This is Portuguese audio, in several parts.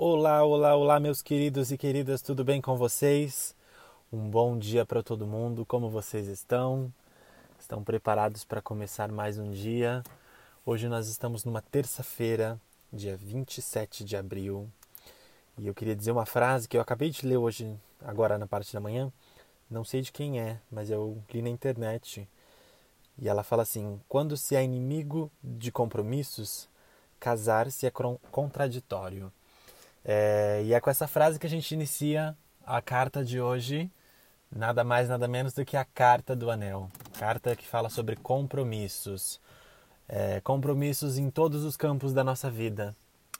Olá, olá, olá, meus queridos e queridas, tudo bem com vocês? Um bom dia para todo mundo, como vocês estão? Estão preparados para começar mais um dia? Hoje nós estamos numa terça-feira, dia 27 de abril, e eu queria dizer uma frase que eu acabei de ler hoje, agora na parte da manhã, não sei de quem é, mas eu li na internet, e ela fala assim: quando se é inimigo de compromissos, casar-se é contraditório. É, e é com essa frase que a gente inicia a carta de hoje, nada mais, nada menos do que a carta do anel. Carta que fala sobre compromissos. É, compromissos em todos os campos da nossa vida: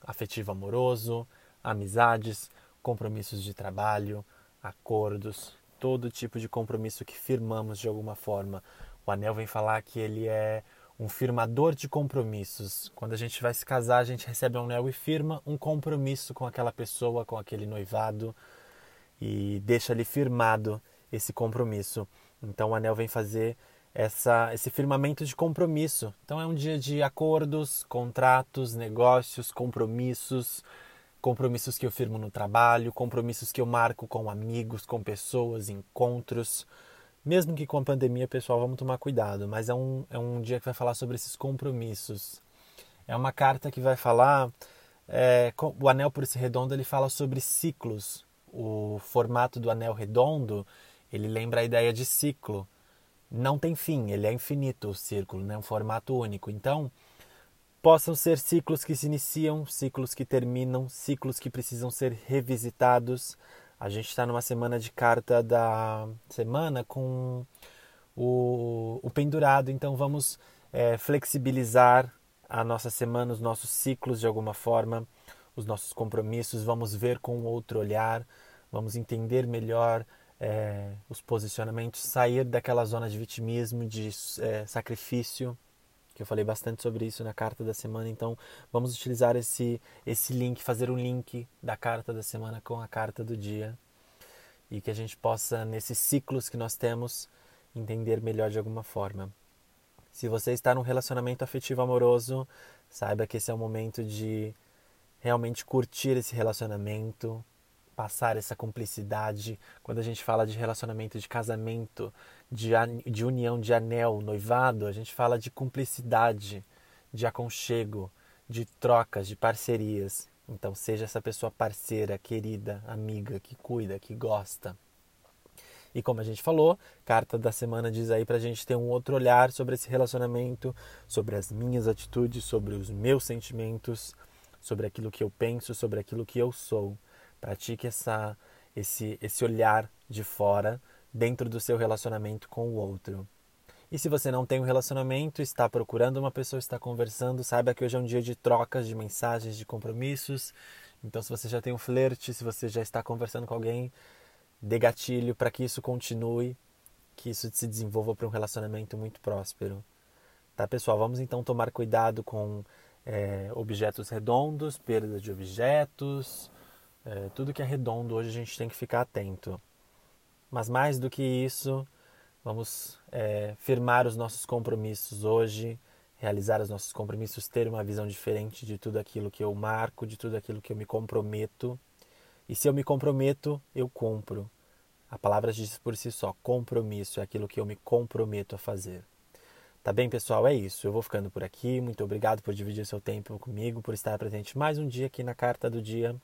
afetivo amoroso, amizades, compromissos de trabalho, acordos, todo tipo de compromisso que firmamos de alguma forma. O anel vem falar que ele é um firmador de compromissos. Quando a gente vai se casar, a gente recebe um anel e firma um compromisso com aquela pessoa, com aquele noivado e deixa ali firmado esse compromisso. Então o anel vem fazer essa, esse firmamento de compromisso. Então é um dia de acordos, contratos, negócios, compromissos, compromissos que eu firmo no trabalho, compromissos que eu marco com amigos, com pessoas, encontros. Mesmo que com a pandemia, pessoal, vamos tomar cuidado, mas é um, é um dia que vai falar sobre esses compromissos. É uma carta que vai falar. É, o anel por esse redondo ele fala sobre ciclos. O formato do anel redondo ele lembra a ideia de ciclo. Não tem fim, ele é infinito o círculo, né? um formato único. Então, possam ser ciclos que se iniciam, ciclos que terminam, ciclos que precisam ser revisitados, a gente está numa semana de carta da semana com o, o pendurado, então vamos é, flexibilizar a nossa semana, os nossos ciclos de alguma forma, os nossos compromissos, vamos ver com outro olhar, vamos entender melhor é, os posicionamentos, sair daquela zona de vitimismo, de é, sacrifício que eu falei bastante sobre isso na carta da semana, então vamos utilizar esse, esse link, fazer um link da carta da semana com a carta do dia e que a gente possa, nesses ciclos que nós temos, entender melhor de alguma forma. Se você está num relacionamento afetivo amoroso, saiba que esse é o momento de realmente curtir esse relacionamento, passar essa cumplicidade. Quando a gente fala de relacionamento de casamento, de, de união de anel, noivado, a gente fala de cumplicidade, de aconchego, de trocas, de parcerias. Então, seja essa pessoa parceira, querida, amiga, que cuida, que gosta. E como a gente falou, carta da semana diz aí pra gente ter um outro olhar sobre esse relacionamento, sobre as minhas atitudes, sobre os meus sentimentos, sobre aquilo que eu penso, sobre aquilo que eu sou. Pratique essa, esse, esse olhar de fora dentro do seu relacionamento com o outro. E se você não tem um relacionamento, está procurando uma pessoa, está conversando, saiba que hoje é um dia de trocas de mensagens, de compromissos. Então, se você já tem um flerte, se você já está conversando com alguém, dê gatilho para que isso continue, que isso se desenvolva para um relacionamento muito próspero. Tá, pessoal? Vamos então tomar cuidado com é, objetos redondos, perda de objetos, é, tudo que é redondo hoje a gente tem que ficar atento. Mas mais do que isso, vamos é, firmar os nossos compromissos hoje, realizar os nossos compromissos, ter uma visão diferente de tudo aquilo que eu marco, de tudo aquilo que eu me comprometo. E se eu me comprometo, eu cumpro. A palavra diz por si só: compromisso é aquilo que eu me comprometo a fazer. Tá bem, pessoal? É isso. Eu vou ficando por aqui. Muito obrigado por dividir seu tempo comigo, por estar presente mais um dia aqui na Carta do Dia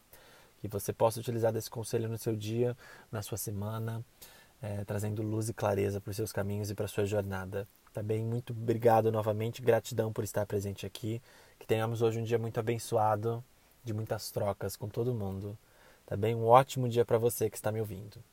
que você possa utilizar desse conselho no seu dia, na sua semana, é, trazendo luz e clareza para os seus caminhos e para a sua jornada. Também muito obrigado novamente, gratidão por estar presente aqui. Que tenhamos hoje um dia muito abençoado, de muitas trocas com todo mundo. Tá bem? Um ótimo dia para você que está me ouvindo.